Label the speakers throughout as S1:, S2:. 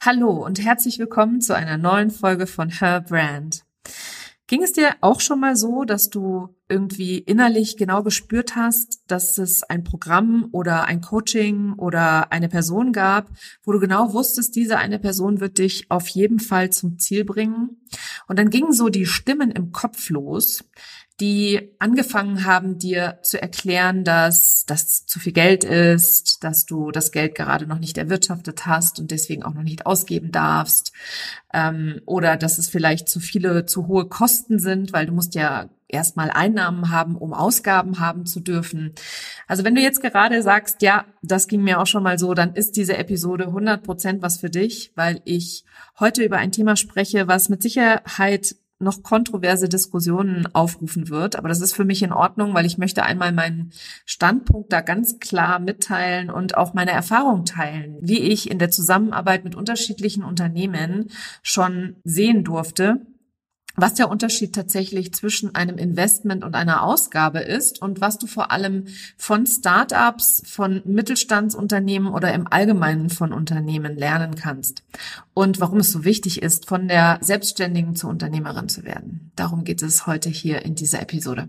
S1: Hallo und herzlich willkommen zu einer neuen Folge von Her Brand. Ging es dir auch schon mal so, dass du irgendwie innerlich genau gespürt hast, dass es ein Programm oder ein Coaching oder eine Person gab, wo du genau wusstest, diese eine Person wird dich auf jeden Fall zum Ziel bringen? Und dann gingen so die Stimmen im Kopf los, die angefangen haben, dir zu erklären, dass das zu viel Geld ist, dass du das Geld gerade noch nicht erwirtschaftet hast und deswegen auch noch nicht ausgeben darfst, ähm, oder dass es vielleicht zu viele, zu hohe Kosten sind, weil du musst ja erstmal Einnahmen haben, um Ausgaben haben zu dürfen. Also wenn du jetzt gerade sagst, ja, das ging mir auch schon mal so, dann ist diese Episode 100 Prozent was für dich, weil ich heute über ein Thema spreche, was mit Sicherheit noch kontroverse Diskussionen aufrufen wird. Aber das ist für mich in Ordnung, weil ich möchte einmal meinen Standpunkt da ganz klar mitteilen und auch meine Erfahrung teilen, wie ich in der Zusammenarbeit mit unterschiedlichen Unternehmen schon sehen durfte, was der Unterschied tatsächlich zwischen einem Investment und einer Ausgabe ist und was du vor allem von Startups, von Mittelstandsunternehmen oder im Allgemeinen von Unternehmen lernen kannst und warum es so wichtig ist, von der Selbstständigen zur Unternehmerin zu werden. Darum geht es heute hier in dieser Episode.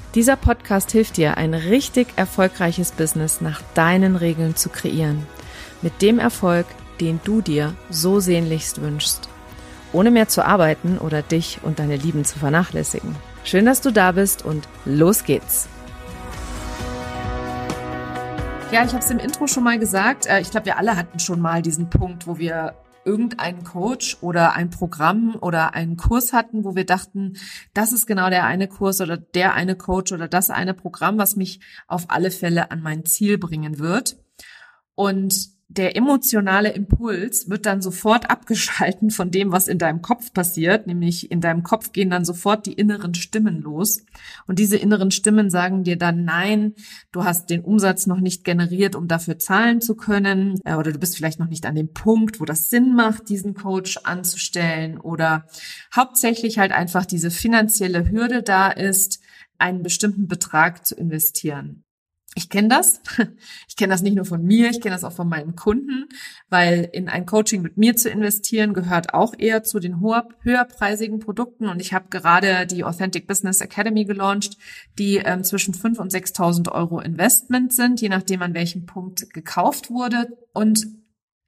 S1: Dieser Podcast hilft dir, ein richtig erfolgreiches Business nach deinen Regeln zu kreieren. Mit dem Erfolg, den du dir so sehnlichst wünschst. Ohne mehr zu arbeiten oder dich und deine Lieben zu vernachlässigen. Schön, dass du da bist und los geht's. Ja, ich habe es im Intro schon mal gesagt. Äh, ich glaube, wir alle hatten schon mal diesen Punkt, wo wir irgendeinen Coach oder ein Programm oder einen Kurs hatten, wo wir dachten, das ist genau der eine Kurs oder der eine Coach oder das eine Programm, was mich auf alle Fälle an mein Ziel bringen wird. Und der emotionale Impuls wird dann sofort abgeschalten von dem, was in deinem Kopf passiert, nämlich in deinem Kopf gehen dann sofort die inneren Stimmen los. Und diese inneren Stimmen sagen dir dann, nein, du hast den Umsatz noch nicht generiert, um dafür zahlen zu können, äh, oder du bist vielleicht noch nicht an dem Punkt, wo das Sinn macht, diesen Coach anzustellen, oder hauptsächlich halt einfach diese finanzielle Hürde da ist, einen bestimmten Betrag zu investieren. Ich kenne das. Ich kenne das nicht nur von mir, ich kenne das auch von meinen Kunden, weil in ein Coaching mit mir zu investieren gehört auch eher zu den hoher, höherpreisigen Produkten. Und ich habe gerade die Authentic Business Academy gelauncht, die ähm, zwischen 5.000 und 6.000 Euro Investment sind, je nachdem an welchem Punkt gekauft wurde. Und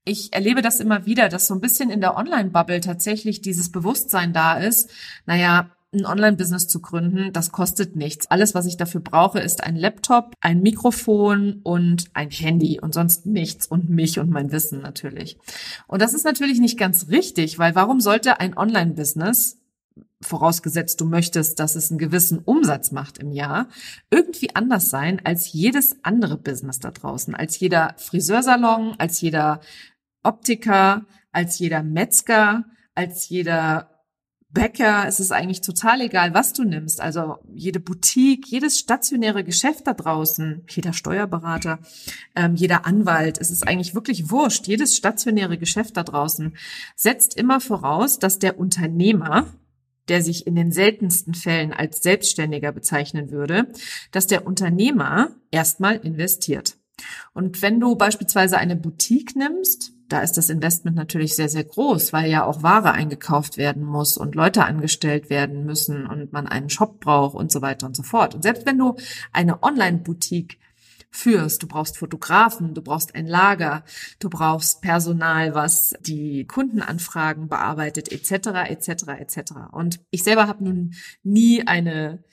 S1: ich erlebe das immer wieder, dass so ein bisschen in der Online-Bubble tatsächlich dieses Bewusstsein da ist. Naja, ein Online-Business zu gründen, das kostet nichts. Alles, was ich dafür brauche, ist ein Laptop, ein Mikrofon und ein Handy und sonst nichts und mich und mein Wissen natürlich. Und das ist natürlich nicht ganz richtig, weil warum sollte ein Online-Business vorausgesetzt du möchtest, dass es einen gewissen Umsatz macht im Jahr, irgendwie anders sein als jedes andere Business da draußen, als jeder Friseursalon, als jeder Optiker, als jeder Metzger, als jeder Bäcker, es ist eigentlich total egal, was du nimmst. Also jede Boutique, jedes stationäre Geschäft da draußen, jeder Steuerberater, ähm, jeder Anwalt, es ist eigentlich wirklich wurscht. Jedes stationäre Geschäft da draußen setzt immer voraus, dass der Unternehmer, der sich in den seltensten Fällen als Selbstständiger bezeichnen würde, dass der Unternehmer erstmal investiert. Und wenn du beispielsweise eine Boutique nimmst, da ist das Investment natürlich sehr, sehr groß, weil ja auch Ware eingekauft werden muss und Leute angestellt werden müssen und man einen Shop braucht und so weiter und so fort. Und selbst wenn du eine Online-Boutique führst. Du brauchst Fotografen, du brauchst ein Lager, du brauchst Personal, was die Kundenanfragen bearbeitet, etc., etc., etc. Und ich selber habe nun nie eine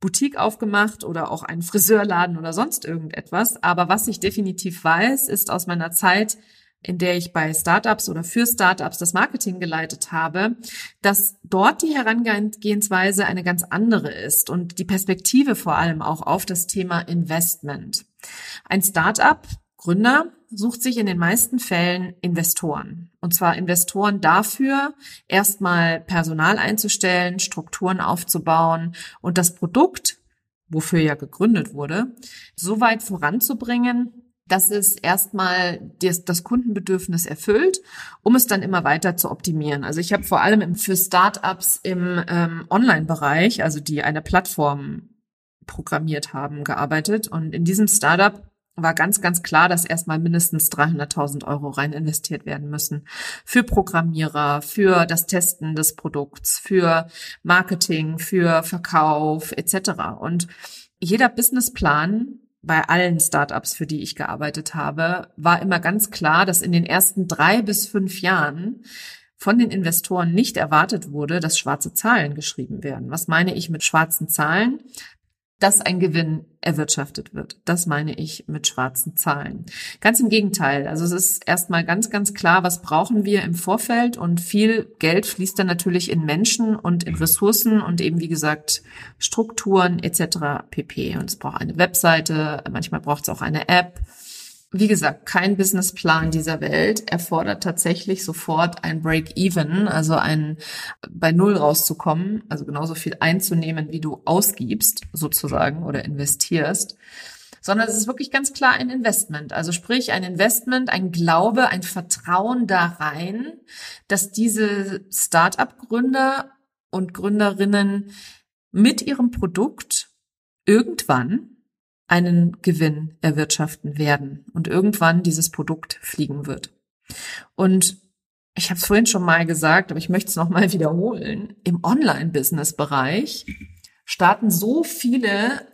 S1: Boutique aufgemacht oder auch einen Friseurladen oder sonst irgendetwas. Aber was ich definitiv weiß, ist aus meiner Zeit in der ich bei Startups oder für Startups das Marketing geleitet habe, dass dort die Herangehensweise eine ganz andere ist und die Perspektive vor allem auch auf das Thema Investment. Ein Startup Gründer sucht sich in den meisten Fällen Investoren. Und zwar Investoren dafür, erstmal Personal einzustellen, Strukturen aufzubauen und das Produkt, wofür ja gegründet wurde, so weit voranzubringen, dass es erstmal das, das Kundenbedürfnis erfüllt, um es dann immer weiter zu optimieren. Also ich habe vor allem für Startups im ähm, Online-Bereich, also die eine Plattform programmiert haben, gearbeitet. Und in diesem Startup war ganz, ganz klar, dass erstmal mindestens 300.000 Euro rein investiert werden müssen. Für Programmierer, für das Testen des Produkts, für Marketing, für Verkauf etc. Und jeder Businessplan bei allen Startups, für die ich gearbeitet habe, war immer ganz klar, dass in den ersten drei bis fünf Jahren von den Investoren nicht erwartet wurde, dass schwarze Zahlen geschrieben werden. Was meine ich mit schwarzen Zahlen? Dass ein Gewinn erwirtschaftet wird. Das meine ich mit schwarzen Zahlen. Ganz im Gegenteil. Also es ist erstmal ganz, ganz klar, was brauchen wir im Vorfeld und viel Geld fließt dann natürlich in Menschen und in Ressourcen und eben wie gesagt Strukturen etc. pp. Und es braucht eine Webseite, manchmal braucht es auch eine App wie gesagt, kein Businessplan dieser Welt erfordert tatsächlich sofort ein Break-Even, also ein bei Null rauszukommen, also genauso viel einzunehmen, wie du ausgibst, sozusagen, oder investierst, sondern es ist wirklich ganz klar ein Investment. Also sprich, ein Investment, ein Glaube, ein Vertrauen da rein, dass diese Start-up-Gründer und Gründerinnen mit ihrem Produkt irgendwann einen Gewinn erwirtschaften werden und irgendwann dieses Produkt fliegen wird. Und ich habe es vorhin schon mal gesagt, aber ich möchte es noch mal wiederholen. Im Online-Business-Bereich starten so viele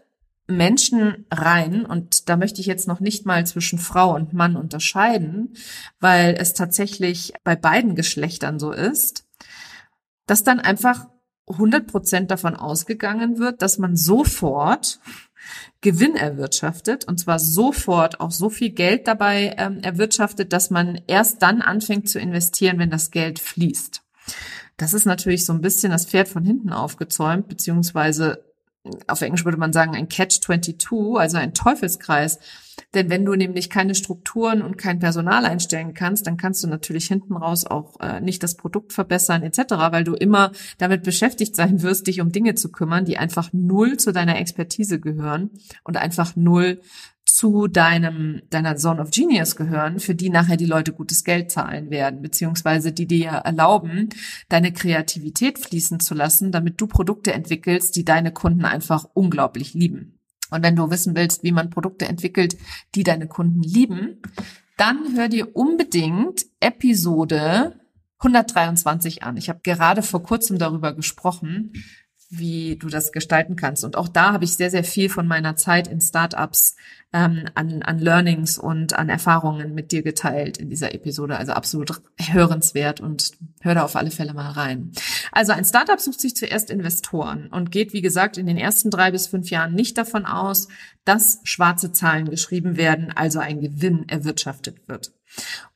S1: Menschen rein und da möchte ich jetzt noch nicht mal zwischen Frau und Mann unterscheiden, weil es tatsächlich bei beiden Geschlechtern so ist, dass dann einfach 100 Prozent davon ausgegangen wird, dass man sofort Gewinn erwirtschaftet und zwar sofort auch so viel Geld dabei ähm, erwirtschaftet, dass man erst dann anfängt zu investieren, wenn das Geld fließt. Das ist natürlich so ein bisschen das Pferd von hinten aufgezäumt, beziehungsweise auf Englisch würde man sagen ein Catch-22, also ein Teufelskreis. Denn wenn du nämlich keine Strukturen und kein Personal einstellen kannst, dann kannst du natürlich hinten raus auch äh, nicht das Produkt verbessern etc., weil du immer damit beschäftigt sein wirst, dich um Dinge zu kümmern, die einfach null zu deiner Expertise gehören und einfach null zu deinem, deiner Zone of Genius gehören, für die nachher die Leute gutes Geld zahlen werden, beziehungsweise die dir erlauben, deine Kreativität fließen zu lassen, damit du Produkte entwickelst, die deine Kunden einfach unglaublich lieben. Und wenn du wissen willst, wie man Produkte entwickelt, die deine Kunden lieben, dann hör dir unbedingt Episode 123 an. Ich habe gerade vor kurzem darüber gesprochen, wie du das gestalten kannst. Und auch da habe ich sehr, sehr viel von meiner Zeit in Startups ähm, an, an Learnings und an Erfahrungen mit dir geteilt in dieser Episode. Also absolut hörenswert und hör da auf alle Fälle mal rein. Also ein Startup sucht sich zuerst Investoren und geht, wie gesagt, in den ersten drei bis fünf Jahren nicht davon aus, dass schwarze Zahlen geschrieben werden, also ein Gewinn erwirtschaftet wird.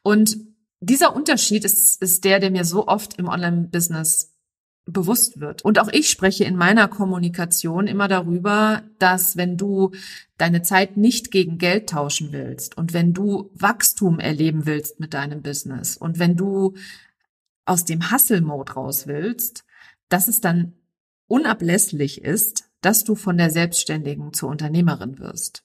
S1: Und dieser Unterschied ist, ist der, der mir so oft im Online-Business bewusst wird. Und auch ich spreche in meiner Kommunikation immer darüber, dass wenn du deine Zeit nicht gegen Geld tauschen willst und wenn du Wachstum erleben willst mit deinem Business und wenn du aus dem Hustle-Mode raus willst, dass es dann unablässlich ist, dass du von der Selbstständigen zur Unternehmerin wirst.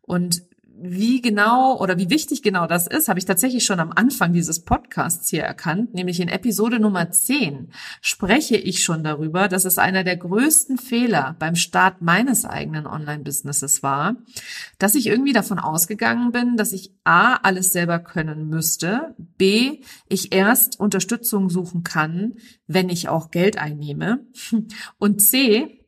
S1: Und wie genau oder wie wichtig genau das ist, habe ich tatsächlich schon am Anfang dieses Podcasts hier erkannt, nämlich in Episode Nummer 10 spreche ich schon darüber, dass es einer der größten Fehler beim Start meines eigenen Online-Businesses war, dass ich irgendwie davon ausgegangen bin, dass ich A, alles selber können müsste, B, ich erst Unterstützung suchen kann, wenn ich auch Geld einnehme. Und C,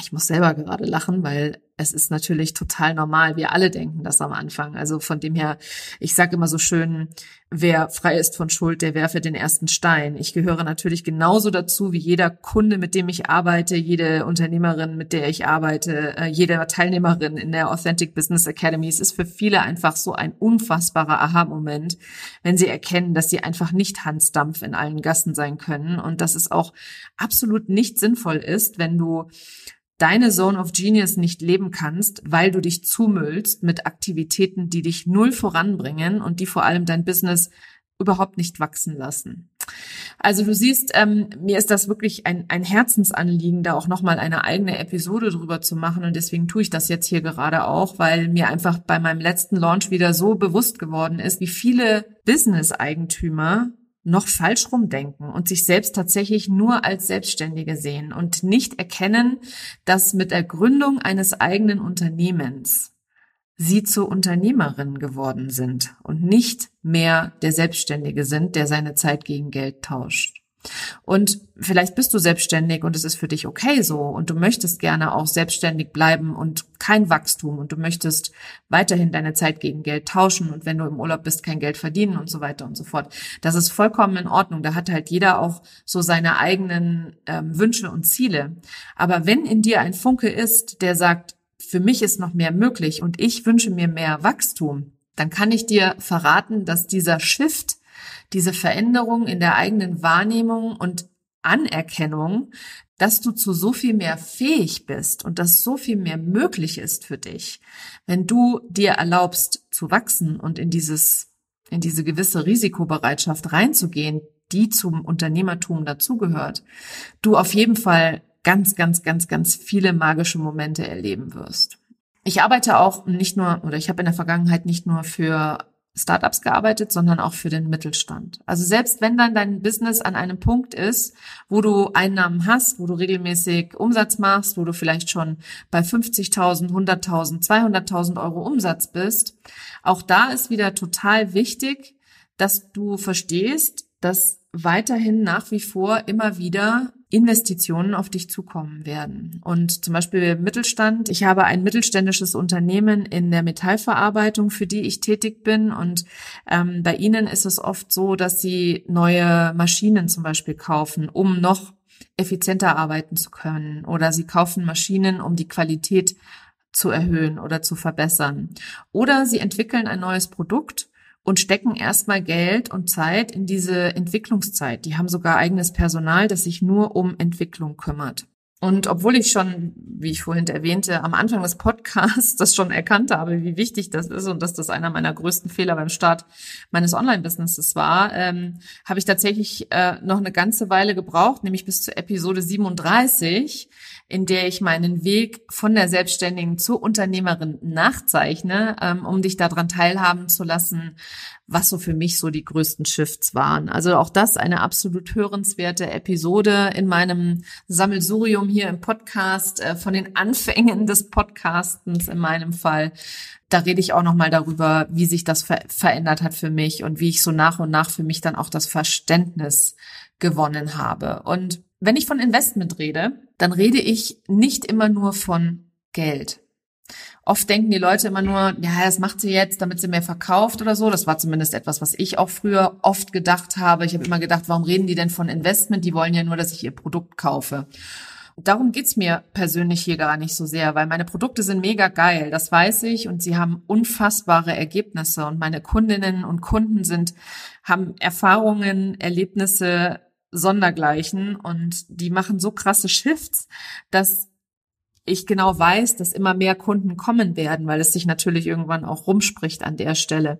S1: ich muss selber gerade lachen, weil es ist natürlich total normal. Wir alle denken das am Anfang. Also von dem her, ich sage immer so schön, wer frei ist von Schuld, der werfe den ersten Stein. Ich gehöre natürlich genauso dazu wie jeder Kunde, mit dem ich arbeite, jede Unternehmerin, mit der ich arbeite, äh, jede Teilnehmerin in der Authentic Business Academy. Es ist für viele einfach so ein unfassbarer Aha-Moment, wenn sie erkennen, dass sie einfach nicht Hansdampf in allen Gassen sein können und dass es auch absolut nicht sinnvoll ist, wenn du deine Zone of Genius nicht leben kannst, weil du dich zumüllst mit Aktivitäten, die dich null voranbringen und die vor allem dein Business überhaupt nicht wachsen lassen. Also du siehst, ähm, mir ist das wirklich ein, ein Herzensanliegen, da auch nochmal eine eigene Episode drüber zu machen und deswegen tue ich das jetzt hier gerade auch, weil mir einfach bei meinem letzten Launch wieder so bewusst geworden ist, wie viele Business-Eigentümer noch falsch rumdenken und sich selbst tatsächlich nur als Selbstständige sehen und nicht erkennen, dass mit der Gründung eines eigenen Unternehmens sie zur Unternehmerin geworden sind und nicht mehr der Selbstständige sind, der seine Zeit gegen Geld tauscht. Und vielleicht bist du selbstständig und es ist für dich okay so und du möchtest gerne auch selbstständig bleiben und kein Wachstum und du möchtest weiterhin deine Zeit gegen Geld tauschen und wenn du im Urlaub bist, kein Geld verdienen und so weiter und so fort. Das ist vollkommen in Ordnung. Da hat halt jeder auch so seine eigenen ähm, Wünsche und Ziele. Aber wenn in dir ein Funke ist, der sagt, für mich ist noch mehr möglich und ich wünsche mir mehr Wachstum, dann kann ich dir verraten, dass dieser Shift diese Veränderung in der eigenen Wahrnehmung und Anerkennung, dass du zu so viel mehr fähig bist und dass so viel mehr möglich ist für dich, wenn du dir erlaubst zu wachsen und in dieses, in diese gewisse Risikobereitschaft reinzugehen, die zum Unternehmertum dazugehört, du auf jeden Fall ganz, ganz, ganz, ganz viele magische Momente erleben wirst. Ich arbeite auch nicht nur, oder ich habe in der Vergangenheit nicht nur für Startups gearbeitet, sondern auch für den Mittelstand. Also selbst wenn dann dein Business an einem Punkt ist, wo du Einnahmen hast, wo du regelmäßig Umsatz machst, wo du vielleicht schon bei 50.000, 100.000, 200.000 Euro Umsatz bist, auch da ist wieder total wichtig, dass du verstehst, dass weiterhin nach wie vor immer wieder Investitionen auf dich zukommen werden. Und zum Beispiel Mittelstand. Ich habe ein mittelständisches Unternehmen in der Metallverarbeitung, für die ich tätig bin. Und ähm, bei ihnen ist es oft so, dass sie neue Maschinen zum Beispiel kaufen, um noch effizienter arbeiten zu können. Oder sie kaufen Maschinen, um die Qualität zu erhöhen oder zu verbessern. Oder sie entwickeln ein neues Produkt und stecken erstmal Geld und Zeit in diese Entwicklungszeit. Die haben sogar eigenes Personal, das sich nur um Entwicklung kümmert. Und obwohl ich schon, wie ich vorhin erwähnte, am Anfang des Podcasts das schon erkannt habe, wie wichtig das ist und dass das einer meiner größten Fehler beim Start meines Online-Businesses war, ähm, habe ich tatsächlich äh, noch eine ganze Weile gebraucht, nämlich bis zur Episode 37, in der ich meinen Weg von der Selbstständigen zur Unternehmerin nachzeichne, ähm, um dich daran teilhaben zu lassen, was so für mich so die größten Shifts waren. Also auch das eine absolut hörenswerte Episode in meinem Sammelsurium hier im Podcast, äh, von den Anfängen des Podcastens in meinem Fall. Da rede ich auch nochmal darüber, wie sich das ver verändert hat für mich und wie ich so nach und nach für mich dann auch das Verständnis gewonnen habe. Und wenn ich von Investment rede, dann rede ich nicht immer nur von Geld. Oft denken die Leute immer nur, ja, das macht sie jetzt, damit sie mehr verkauft oder so. Das war zumindest etwas, was ich auch früher oft gedacht habe. Ich habe immer gedacht, warum reden die denn von Investment? Die wollen ja nur, dass ich ihr Produkt kaufe. Darum geht's mir persönlich hier gar nicht so sehr, weil meine Produkte sind mega geil, das weiß ich, und sie haben unfassbare Ergebnisse. Und meine Kundinnen und Kunden sind, haben Erfahrungen, Erlebnisse, Sondergleichen und die machen so krasse Shifts, dass ich genau weiß, dass immer mehr Kunden kommen werden, weil es sich natürlich irgendwann auch rumspricht an der Stelle.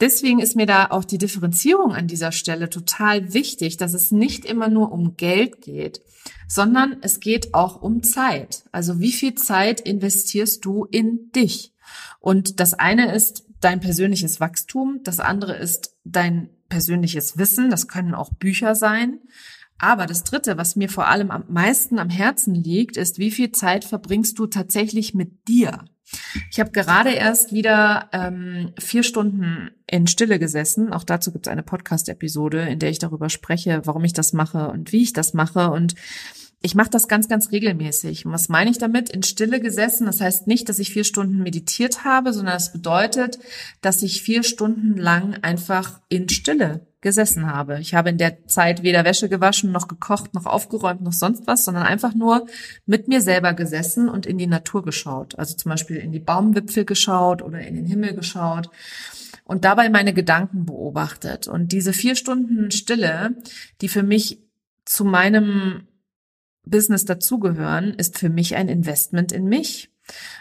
S1: Deswegen ist mir da auch die Differenzierung an dieser Stelle total wichtig, dass es nicht immer nur um Geld geht, sondern es geht auch um Zeit. Also wie viel Zeit investierst du in dich? Und das eine ist dein persönliches Wachstum, das andere ist dein persönliches Wissen, das können auch Bücher sein. Aber das Dritte, was mir vor allem am meisten am Herzen liegt, ist, wie viel Zeit verbringst du tatsächlich mit dir? Ich habe gerade erst wieder ähm, vier Stunden in Stille gesessen. Auch dazu gibt es eine Podcast-Episode, in der ich darüber spreche, warum ich das mache und wie ich das mache. Und ich mache das ganz, ganz regelmäßig. Und was meine ich damit? In Stille gesessen. Das heißt nicht, dass ich vier Stunden meditiert habe, sondern es das bedeutet, dass ich vier Stunden lang einfach in Stille gesessen habe. Ich habe in der Zeit weder Wäsche gewaschen, noch gekocht, noch aufgeräumt, noch sonst was, sondern einfach nur mit mir selber gesessen und in die Natur geschaut. Also zum Beispiel in die Baumwipfel geschaut oder in den Himmel geschaut und dabei meine Gedanken beobachtet. Und diese vier Stunden Stille, die für mich zu meinem Business dazugehören, ist für mich ein Investment in mich,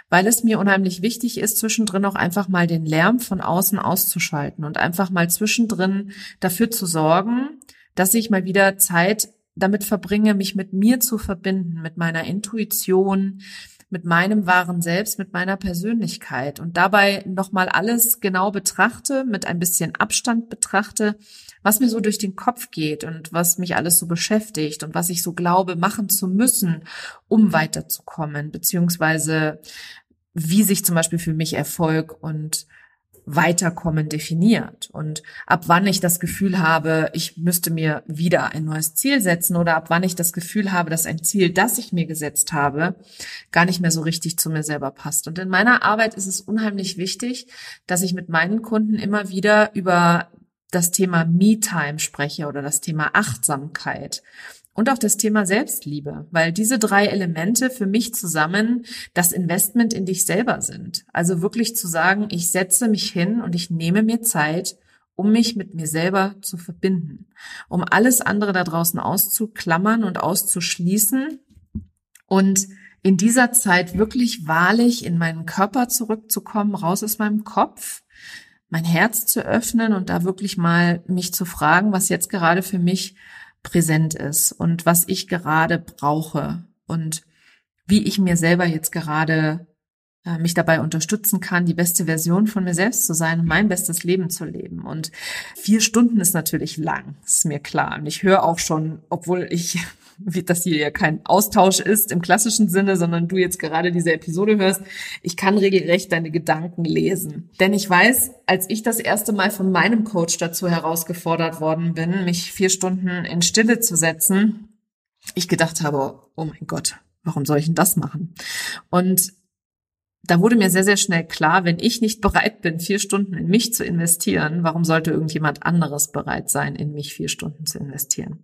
S1: weil es mir unheimlich wichtig ist, zwischendrin auch einfach mal den Lärm von außen auszuschalten und einfach mal zwischendrin dafür zu sorgen, dass ich mal wieder Zeit damit verbringe, mich mit mir zu verbinden, mit meiner Intuition, mit meinem wahren Selbst, mit meiner Persönlichkeit und dabei nochmal alles genau betrachte, mit ein bisschen Abstand betrachte, was mir so durch den Kopf geht und was mich alles so beschäftigt und was ich so glaube, machen zu müssen, um weiterzukommen, beziehungsweise wie sich zum Beispiel für mich Erfolg und Weiterkommen definiert und ab wann ich das Gefühl habe, ich müsste mir wieder ein neues Ziel setzen oder ab wann ich das Gefühl habe, dass ein Ziel, das ich mir gesetzt habe, gar nicht mehr so richtig zu mir selber passt. Und in meiner Arbeit ist es unheimlich wichtig, dass ich mit meinen Kunden immer wieder über das Thema Me-Time spreche oder das Thema Achtsamkeit und auch das Thema Selbstliebe, weil diese drei Elemente für mich zusammen das Investment in dich selber sind. Also wirklich zu sagen, ich setze mich hin und ich nehme mir Zeit, um mich mit mir selber zu verbinden, um alles andere da draußen auszuklammern und auszuschließen und in dieser Zeit wirklich wahrlich in meinen Körper zurückzukommen, raus aus meinem Kopf, mein Herz zu öffnen und da wirklich mal mich zu fragen, was jetzt gerade für mich präsent ist und was ich gerade brauche und wie ich mir selber jetzt gerade mich dabei unterstützen kann, die beste Version von mir selbst zu sein und mein bestes Leben zu leben. Und vier Stunden ist natürlich lang, ist mir klar. Und ich höre auch schon, obwohl ich wie das hier ja kein Austausch ist im klassischen Sinne, sondern du jetzt gerade diese Episode hörst, ich kann regelrecht deine Gedanken lesen. Denn ich weiß, als ich das erste Mal von meinem Coach dazu herausgefordert worden bin, mich vier Stunden in Stille zu setzen, ich gedacht habe, oh mein Gott, warum soll ich denn das machen? Und da wurde mir sehr, sehr schnell klar, wenn ich nicht bereit bin, vier Stunden in mich zu investieren, warum sollte irgendjemand anderes bereit sein, in mich vier Stunden zu investieren?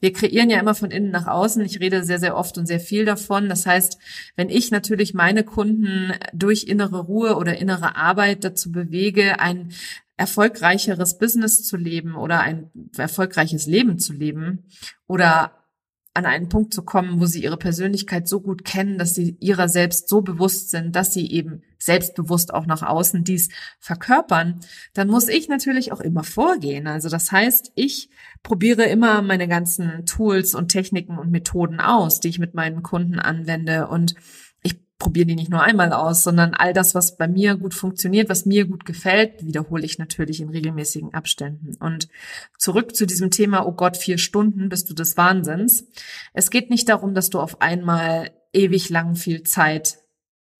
S1: Wir kreieren ja immer von innen nach außen. Ich rede sehr, sehr oft und sehr viel davon. Das heißt, wenn ich natürlich meine Kunden durch innere Ruhe oder innere Arbeit dazu bewege, ein erfolgreicheres Business zu leben oder ein erfolgreiches Leben zu leben oder an einen Punkt zu kommen, wo sie ihre Persönlichkeit so gut kennen, dass sie ihrer selbst so bewusst sind, dass sie eben selbstbewusst auch nach außen dies verkörpern, dann muss ich natürlich auch immer vorgehen. Also das heißt, ich probiere immer meine ganzen Tools und Techniken und Methoden aus, die ich mit meinen Kunden anwende und probiere die nicht nur einmal aus, sondern all das, was bei mir gut funktioniert, was mir gut gefällt, wiederhole ich natürlich in regelmäßigen Abständen. Und zurück zu diesem Thema, oh Gott, vier Stunden bist du des Wahnsinns. Es geht nicht darum, dass du auf einmal ewig lang viel Zeit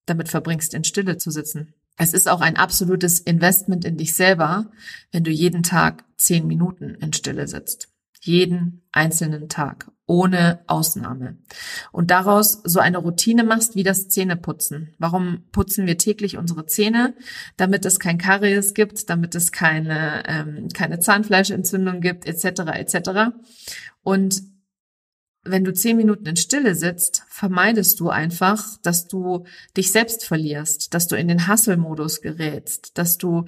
S1: damit verbringst, in Stille zu sitzen. Es ist auch ein absolutes Investment in dich selber, wenn du jeden Tag zehn Minuten in Stille sitzt. Jeden einzelnen Tag, ohne Ausnahme. Und daraus so eine Routine machst wie das Zähneputzen. Warum putzen wir täglich unsere Zähne? Damit es kein Karies gibt, damit es keine, ähm, keine Zahnfleischentzündung gibt, etc. etc. Und wenn du zehn Minuten in Stille sitzt, vermeidest du einfach, dass du dich selbst verlierst, dass du in den Hustle-Modus gerätst, dass du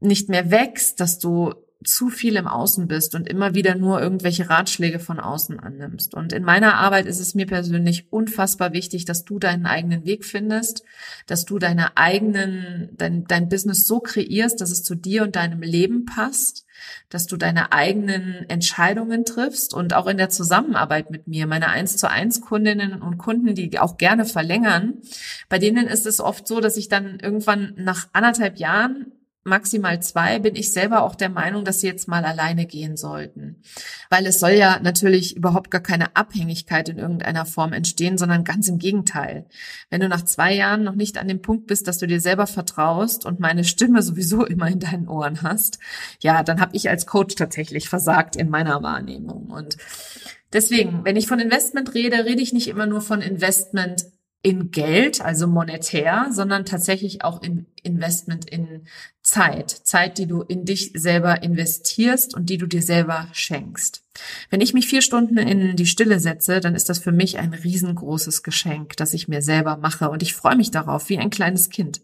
S1: nicht mehr wächst, dass du zu viel im Außen bist und immer wieder nur irgendwelche Ratschläge von außen annimmst. Und in meiner Arbeit ist es mir persönlich unfassbar wichtig, dass du deinen eigenen Weg findest, dass du deine eigenen, dein, dein Business so kreierst, dass es zu dir und deinem Leben passt, dass du deine eigenen Entscheidungen triffst und auch in der Zusammenarbeit mit mir, meine eins zu eins Kundinnen und Kunden, die auch gerne verlängern, bei denen ist es oft so, dass ich dann irgendwann nach anderthalb Jahren maximal zwei, bin ich selber auch der Meinung, dass sie jetzt mal alleine gehen sollten. Weil es soll ja natürlich überhaupt gar keine Abhängigkeit in irgendeiner Form entstehen, sondern ganz im Gegenteil. Wenn du nach zwei Jahren noch nicht an dem Punkt bist, dass du dir selber vertraust und meine Stimme sowieso immer in deinen Ohren hast, ja, dann habe ich als Coach tatsächlich versagt in meiner Wahrnehmung. Und deswegen, wenn ich von Investment rede, rede ich nicht immer nur von Investment in Geld, also monetär, sondern tatsächlich auch in Investment in Zeit. Zeit, die du in dich selber investierst und die du dir selber schenkst. Wenn ich mich vier Stunden in die Stille setze, dann ist das für mich ein riesengroßes Geschenk, das ich mir selber mache. Und ich freue mich darauf, wie ein kleines Kind,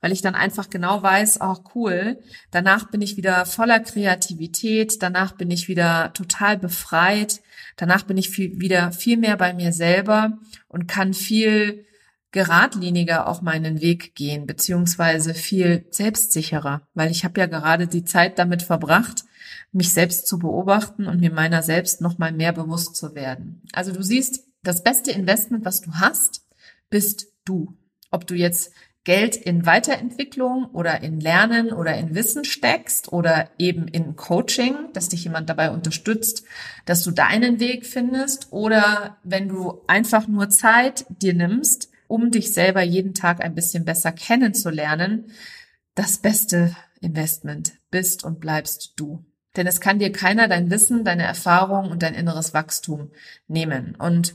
S1: weil ich dann einfach genau weiß, auch oh, cool, danach bin ich wieder voller Kreativität, danach bin ich wieder total befreit, danach bin ich viel, wieder viel mehr bei mir selber und kann viel geradliniger auch meinen Weg gehen, beziehungsweise viel selbstsicherer, weil ich habe ja gerade die Zeit damit verbracht, mich selbst zu beobachten und mir meiner selbst noch mal mehr bewusst zu werden. Also du siehst, das beste Investment, was du hast, bist du. Ob du jetzt Geld in Weiterentwicklung oder in Lernen oder in Wissen steckst oder eben in Coaching, dass dich jemand dabei unterstützt, dass du deinen Weg findest oder wenn du einfach nur Zeit dir nimmst, um dich selber jeden Tag ein bisschen besser kennenzulernen, das beste Investment bist und bleibst du. Denn es kann dir keiner dein Wissen, deine Erfahrung und dein inneres Wachstum nehmen. Und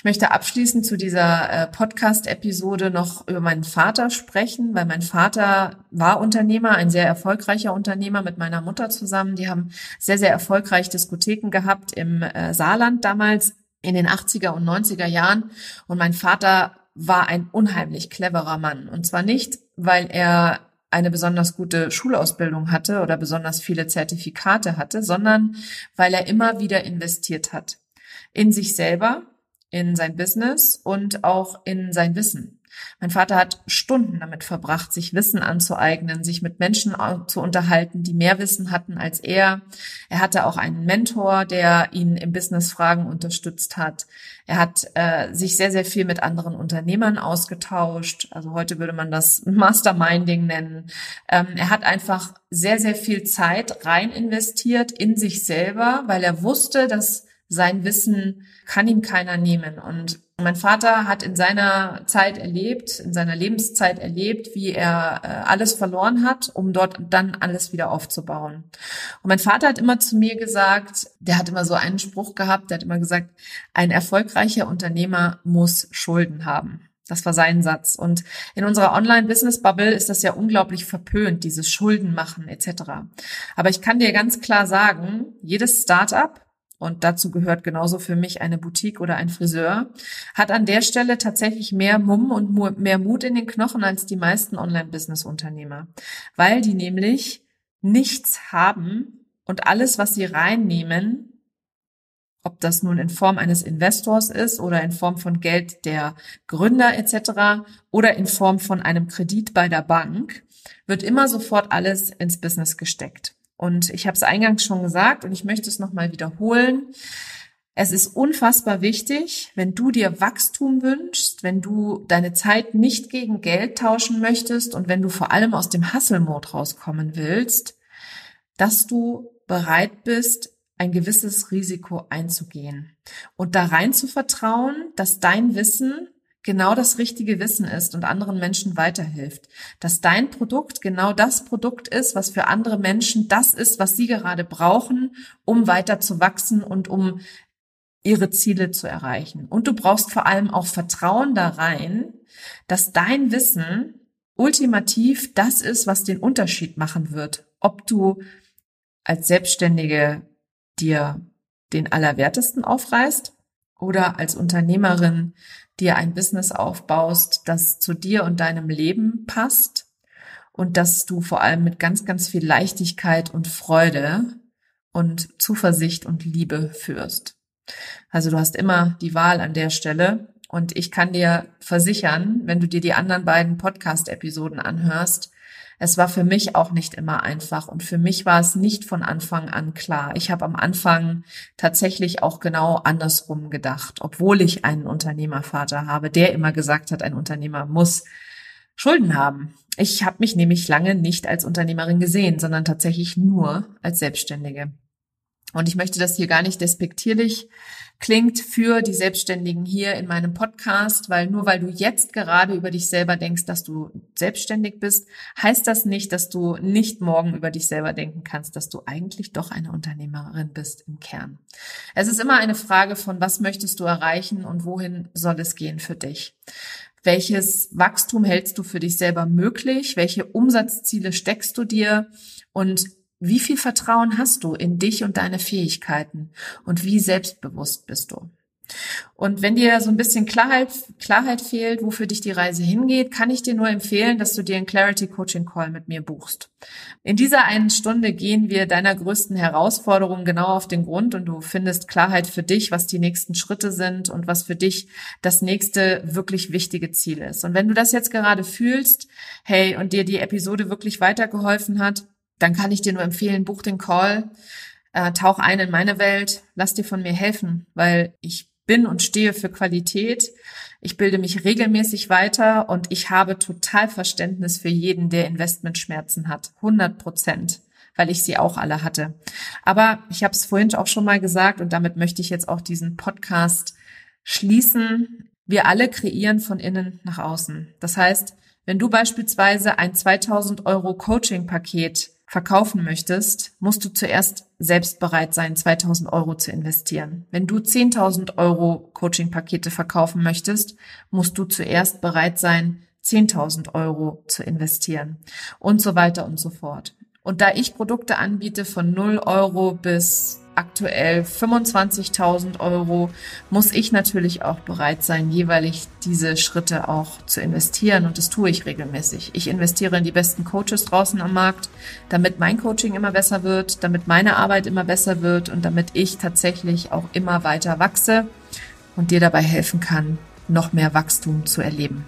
S1: ich möchte abschließend zu dieser äh, Podcast-Episode noch über meinen Vater sprechen, weil mein Vater war Unternehmer, ein sehr erfolgreicher Unternehmer mit meiner Mutter zusammen. Die haben sehr, sehr erfolgreich Diskotheken gehabt im äh, Saarland damals in den 80er und 90er Jahren. Und mein Vater war ein unheimlich cleverer Mann. Und zwar nicht, weil er eine besonders gute Schulausbildung hatte oder besonders viele Zertifikate hatte, sondern weil er immer wieder investiert hat. In sich selber, in sein Business und auch in sein Wissen. Mein Vater hat Stunden damit verbracht, sich Wissen anzueignen, sich mit Menschen zu unterhalten, die mehr Wissen hatten als er. Er hatte auch einen Mentor, der ihn im Businessfragen unterstützt hat. Er hat äh, sich sehr, sehr viel mit anderen Unternehmern ausgetauscht. Also heute würde man das Masterminding nennen. Ähm, er hat einfach sehr, sehr viel Zeit rein investiert in sich selber, weil er wusste, dass sein Wissen kann ihm keiner nehmen. Und Mein Vater hat in seiner Zeit erlebt, in seiner Lebenszeit erlebt, wie er äh, alles verloren hat, um dort dann alles wieder aufzubauen. Und mein Vater hat immer zu mir gesagt, der hat immer so einen Spruch gehabt, der hat immer gesagt, ein erfolgreicher Unternehmer muss Schulden haben. Das war sein Satz. Und in unserer Online-Business-Bubble ist das ja unglaublich verpönt, dieses Schulden machen etc. Aber ich kann dir ganz klar sagen, jedes Startup und dazu gehört genauso für mich eine Boutique oder ein Friseur, hat an der Stelle tatsächlich mehr Mumm und mehr Mut in den Knochen als die meisten Online-Business-Unternehmer, weil die nämlich nichts haben und alles, was sie reinnehmen, ob das nun in Form eines Investors ist oder in Form von Geld der Gründer etc. oder in Form von einem Kredit bei der Bank, wird immer sofort alles ins Business gesteckt. Und ich habe es eingangs schon gesagt und ich möchte es nochmal wiederholen. Es ist unfassbar wichtig, wenn du dir Wachstum wünschst, wenn du deine Zeit nicht gegen Geld tauschen möchtest und wenn du vor allem aus dem Hustle-Mode rauskommen willst, dass du bereit bist, ein gewisses Risiko einzugehen und da rein zu vertrauen, dass dein Wissen genau das richtige Wissen ist und anderen Menschen weiterhilft. Dass dein Produkt genau das Produkt ist, was für andere Menschen das ist, was sie gerade brauchen, um weiter zu wachsen und um ihre Ziele zu erreichen. Und du brauchst vor allem auch Vertrauen da rein, dass dein Wissen ultimativ das ist, was den Unterschied machen wird. Ob du als Selbstständige dir den Allerwertesten aufreißt oder als Unternehmerin dir ein Business aufbaust, das zu dir und deinem Leben passt und dass du vor allem mit ganz, ganz viel Leichtigkeit und Freude und Zuversicht und Liebe führst. Also du hast immer die Wahl an der Stelle und ich kann dir versichern, wenn du dir die anderen beiden Podcast-Episoden anhörst, es war für mich auch nicht immer einfach und für mich war es nicht von Anfang an klar. Ich habe am Anfang tatsächlich auch genau andersrum gedacht, obwohl ich einen Unternehmervater habe, der immer gesagt hat, ein Unternehmer muss Schulden haben. Ich habe mich nämlich lange nicht als Unternehmerin gesehen, sondern tatsächlich nur als Selbstständige. Und ich möchte das hier gar nicht despektierlich klingt für die Selbstständigen hier in meinem Podcast, weil nur weil du jetzt gerade über dich selber denkst, dass du selbstständig bist, heißt das nicht, dass du nicht morgen über dich selber denken kannst, dass du eigentlich doch eine Unternehmerin bist im Kern. Es ist immer eine Frage von, was möchtest du erreichen und wohin soll es gehen für dich? Welches Wachstum hältst du für dich selber möglich? Welche Umsatzziele steckst du dir? Und wie viel Vertrauen hast du in dich und deine Fähigkeiten? Und wie selbstbewusst bist du? Und wenn dir so ein bisschen Klarheit, Klarheit fehlt, wofür dich die Reise hingeht, kann ich dir nur empfehlen, dass du dir einen Clarity Coaching Call mit mir buchst. In dieser einen Stunde gehen wir deiner größten Herausforderungen genau auf den Grund und du findest Klarheit für dich, was die nächsten Schritte sind und was für dich das nächste wirklich wichtige Ziel ist. Und wenn du das jetzt gerade fühlst, hey, und dir die Episode wirklich weitergeholfen hat, dann kann ich dir nur empfehlen, buch den Call, äh, tauch ein in meine Welt, lass dir von mir helfen, weil ich bin und stehe für Qualität. Ich bilde mich regelmäßig weiter und ich habe total Verständnis für jeden, der Investmentschmerzen hat. 100 Prozent, weil ich sie auch alle hatte. Aber ich habe es vorhin auch schon mal gesagt und damit möchte ich jetzt auch diesen Podcast schließen. Wir alle kreieren von innen nach außen. Das heißt, wenn du beispielsweise ein 2000 Euro Coaching-Paket verkaufen möchtest, musst du zuerst selbst bereit sein, 2000 Euro zu investieren. Wenn du 10.000 Euro Coaching-Pakete verkaufen möchtest, musst du zuerst bereit sein, 10.000 Euro zu investieren und so weiter und so fort. Und da ich Produkte anbiete von 0 Euro bis aktuell 25.000 Euro, muss ich natürlich auch bereit sein, jeweilig diese Schritte auch zu investieren. Und das tue ich regelmäßig. Ich investiere in die besten Coaches draußen am Markt, damit mein Coaching immer besser wird, damit meine Arbeit immer besser wird und damit ich tatsächlich auch immer weiter wachse und dir dabei helfen kann, noch mehr Wachstum zu erleben.